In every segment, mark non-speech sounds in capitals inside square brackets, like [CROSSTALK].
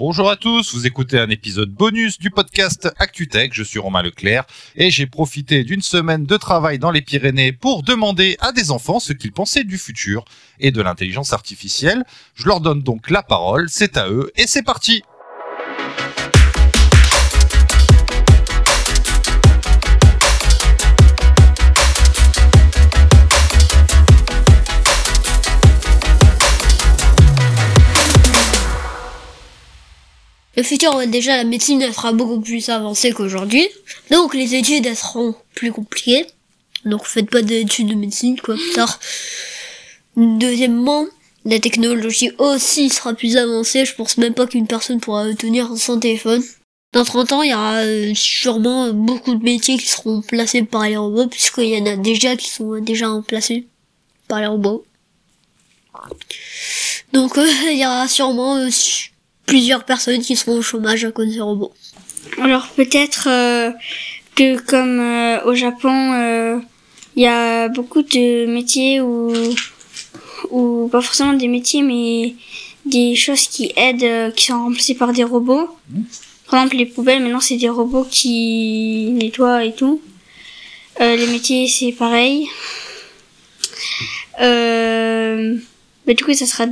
Bonjour à tous, vous écoutez un épisode bonus du podcast ActuTech, je suis Romain Leclerc et j'ai profité d'une semaine de travail dans les Pyrénées pour demander à des enfants ce qu'ils pensaient du futur et de l'intelligence artificielle. Je leur donne donc la parole, c'est à eux et c'est parti Le futur, déjà, la médecine elle sera beaucoup plus avancée qu'aujourd'hui. Donc, les études, elles seront plus compliquées. Donc, faites pas d'études de médecine, quoi, plus tard. Deuxièmement, la technologie aussi sera plus avancée. Je pense même pas qu'une personne pourra tenir son téléphone. Dans 30 ans, il y aura euh, sûrement beaucoup de métiers qui seront placés par les robots, puisqu'il y en a déjà qui sont déjà remplacés par les robots. Donc, euh, il y aura sûrement euh, plusieurs personnes qui seront au chômage à cause des robots. Alors peut-être euh, que comme euh, au Japon, euh, il y a beaucoup de métiers ou ou pas forcément des métiers, mais des choses qui aident, qui sont remplacées par des robots. Par exemple, les poubelles, maintenant c'est des robots qui nettoient et tout. les métiers, c'est pareil. mais du coup, ça sera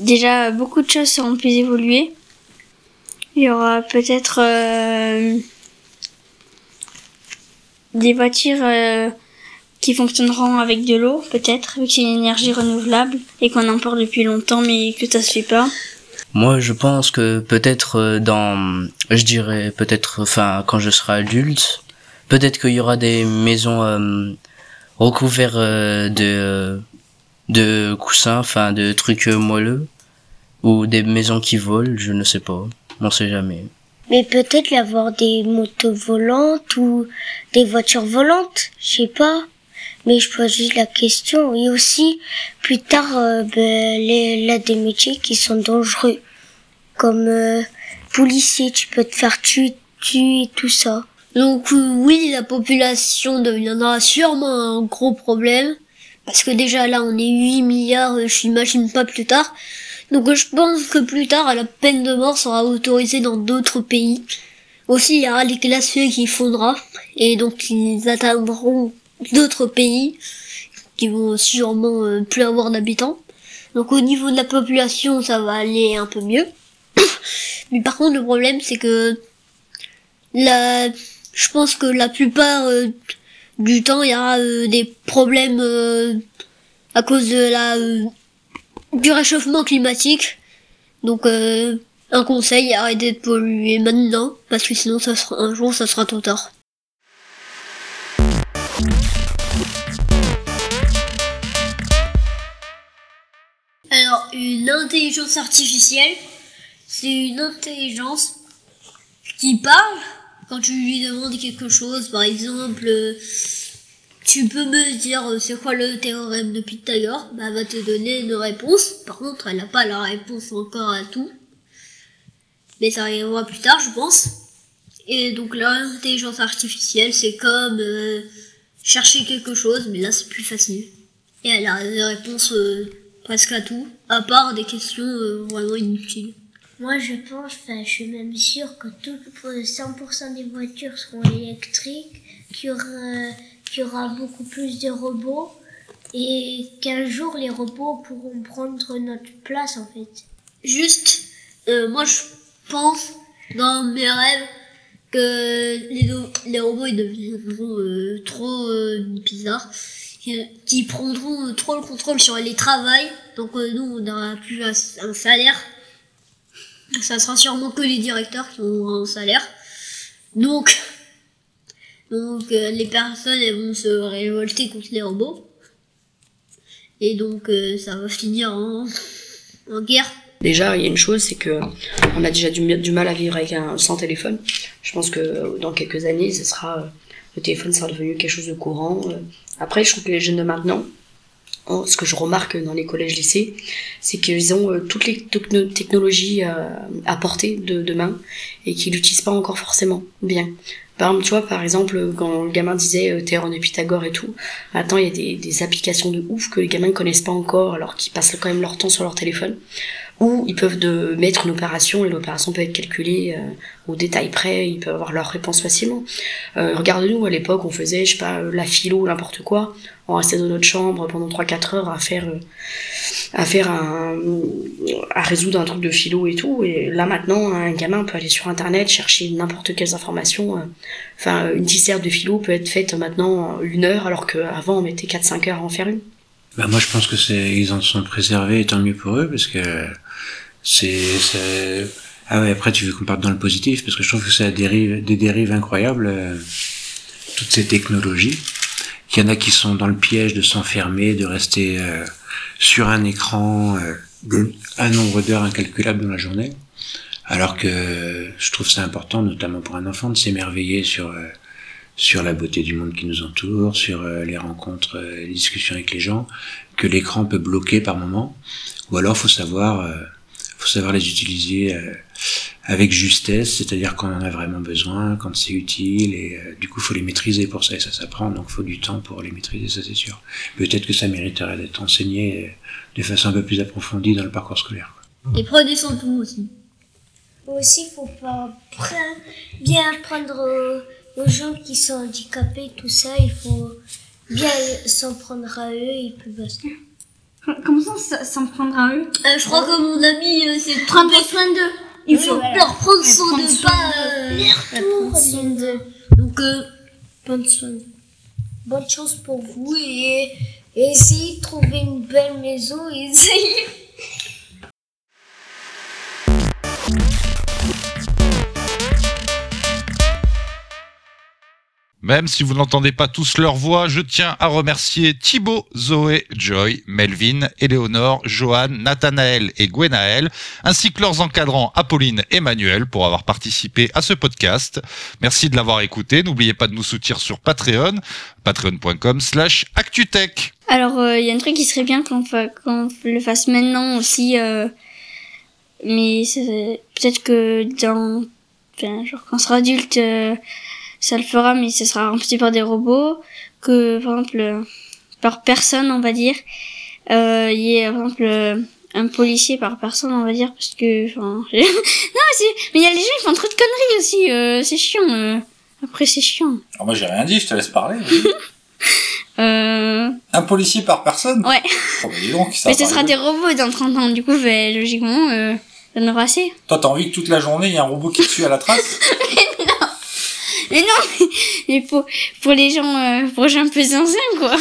déjà beaucoup de choses seront plus évoluées. Il y aura peut-être euh, des voitures euh, qui fonctionneront avec de l'eau, peut-être, vu que une énergie renouvelable et qu'on importe depuis longtemps mais que ça se fait pas. Moi, je pense que peut-être euh, dans, je dirais peut-être, enfin, quand je serai adulte, peut-être qu'il y aura des maisons recouvertes de de coussins, enfin de trucs moelleux, ou des maisons qui volent, je ne sais pas, on sait jamais. Mais peut-être y avoir des motos volantes ou des voitures volantes, je sais pas. Mais je pose juste la question. Et aussi, plus tard, euh, ben, les, là, des métiers qui sont dangereux. Comme euh, policier, tu peux te faire tuer, tuer tout ça. Donc euh, oui, la population deviendra sûrement un gros problème. Parce que déjà là, on est 8 milliards, je n'imagine pas plus tard. Donc je pense que plus tard, la peine de mort sera autorisée dans d'autres pays. Aussi, il y aura les glaciers qui fondra, et donc ils atteindront d'autres pays qui vont sûrement euh, plus avoir d'habitants. Donc au niveau de la population, ça va aller un peu mieux. [COUGHS] Mais par contre, le problème, c'est que la, je pense que la plupart euh, du temps, il y aura euh, des problèmes euh, à cause de la euh, du réchauffement climatique. Donc un conseil, arrêtez de polluer maintenant, parce que sinon ça sera un jour ça sera trop tard. Alors, une intelligence artificielle, c'est une intelligence qui parle quand tu lui demandes quelque chose, par exemple, euh, tu peux me dire euh, c'est quoi le théorème de Pythagore, bah, elle va te donner une réponse. Par contre, elle n'a pas la réponse encore à tout. Mais ça arrivera plus tard, je pense. Et donc l'intelligence artificielle, c'est comme euh, chercher quelque chose, mais là c'est plus facile. Et elle a des réponses presque à tout, à part des questions vraiment inutiles. Moi, je pense, enfin, je suis même sûre que tout, 100% des voitures seront électriques, qu'il y aura, beaucoup plus de robots et qu'un jour les robots pourront prendre notre place en fait. Juste, euh, moi je pense dans mes rêves que les, robots ils deviendront euh, trop euh, bizarres, qui, prendront trop le contrôle sur les travails, donc nous on n'aura plus un salaire ça sera sûrement que les directeurs qui ont un salaire. Donc, donc euh, les personnes vont se révolter contre les robots. Et donc euh, ça va finir en, en, guerre. Déjà, il y a une chose, c'est que on a déjà du, mal à vivre avec un sans téléphone. Je pense que dans quelques années, le téléphone sera devenu quelque chose de courant. Après, je trouve que les jeunes de maintenant, ce que je remarque dans les collèges-lycées, c'est qu'ils ont euh, toutes les technologies euh, à portée de demain et qu'ils l'utilisent pas encore forcément bien. Par exemple, tu vois, par exemple, quand le gamin disait euh, théorème de Pythagore et tout, maintenant il y a des, des, applications de ouf que les gamins ne connaissent pas encore alors qu'ils passent quand même leur temps sur leur téléphone Ou ils peuvent de mettre une opération et l'opération peut être calculée euh, au détail près, ils peuvent avoir leur réponse facilement. Euh, Regarde-nous, à l'époque, on faisait, je sais pas, euh, la philo, n'importe quoi. On restait dans notre chambre pendant 3-4 heures à faire, euh, à faire un, à résoudre un truc de philo et tout. Et là, maintenant, un gamin peut aller sur Internet, chercher n'importe quelles informations. Enfin, une disserte de philo peut être faite maintenant en une heure, alors qu'avant, on mettait 4-5 heures à en faire une. Bah moi je pense que c'est ils en sont préservés tant mieux pour eux parce que c'est ah ouais après tu veux qu'on parte dans le positif parce que je trouve que ça dérive des dérives incroyables euh, toutes ces technologies qu'il y en a qui sont dans le piège de s'enfermer de rester euh, sur un écran euh, un nombre d'heures incalculable dans la journée alors que je trouve ça important notamment pour un enfant de s'émerveiller sur euh, sur la beauté du monde qui nous entoure, sur euh, les rencontres, euh, les discussions avec les gens, que l'écran peut bloquer par moment, ou alors faut savoir, faut savoir les utiliser avec justesse, c'est-à-dire quand on en a vraiment besoin, quand c'est utile, et du coup faut les maîtriser pour ça, et ça s'apprend, donc faut du temps pour les maîtriser, ça c'est sûr. Peut-être que ça mériterait d'être enseigné de façon un peu plus approfondie dans le parcours scolaire. Et prenez son tout aussi. Aussi, faut pas bien apprendre aux, aux gens qui sont handicapés, tout ça. Il faut bien s'en prendre à eux et puis basta. Comment ça, s'en prendre à eux? Euh, je crois que mon ami, euh, c'est Prendre soin d'eux. Il faut leur prendre soin prendre de soin pas. d'eux. euh, Prendre soin d'eux. Donc, euh, Bonne chance. Bonne chance pour vous et, et essayez de trouver une belle maison et essayez. Même si vous n'entendez pas tous leur voix, je tiens à remercier Thibaut, Zoé, Joy, Melvin, Éléonore, Johan, Nathanaël et Gwenaël, ainsi que leurs encadrants Apolline et Manuel pour avoir participé à ce podcast. Merci de l'avoir écouté. N'oubliez pas de nous soutenir sur Patreon, patreon.com slash actutech. Alors, il y a un truc qui serait bien qu'on le fasse maintenant aussi. euh, mais peut-être que dans. Enfin, genre, quand on sera adulte, euh, ça le fera, mais ce sera remplacé par des robots. Que, par exemple, par personne, on va dire. euh, Il y ait, par exemple, un policier par personne, on va dire, parce que. enfin, [LAUGHS] non, mais il y a les gens, ils font trop de conneries aussi. euh, c'est chiant. euh. Après, c'est chiant. Alors moi j'ai rien dit, je te laisse parler. [LAUGHS] Euh... Un policier par personne Ouais. Oh, bah, dis donc, ça Mais ce sera des robots dans 30 ans, du coup, ben, logiquement, euh, ça en aura assez. Toi t'as envie que toute la journée il y a un robot qui te suit à la trace [LAUGHS] Mais non, mais pour, pour les gens, euh, pour les gens peu zinzin, quoi.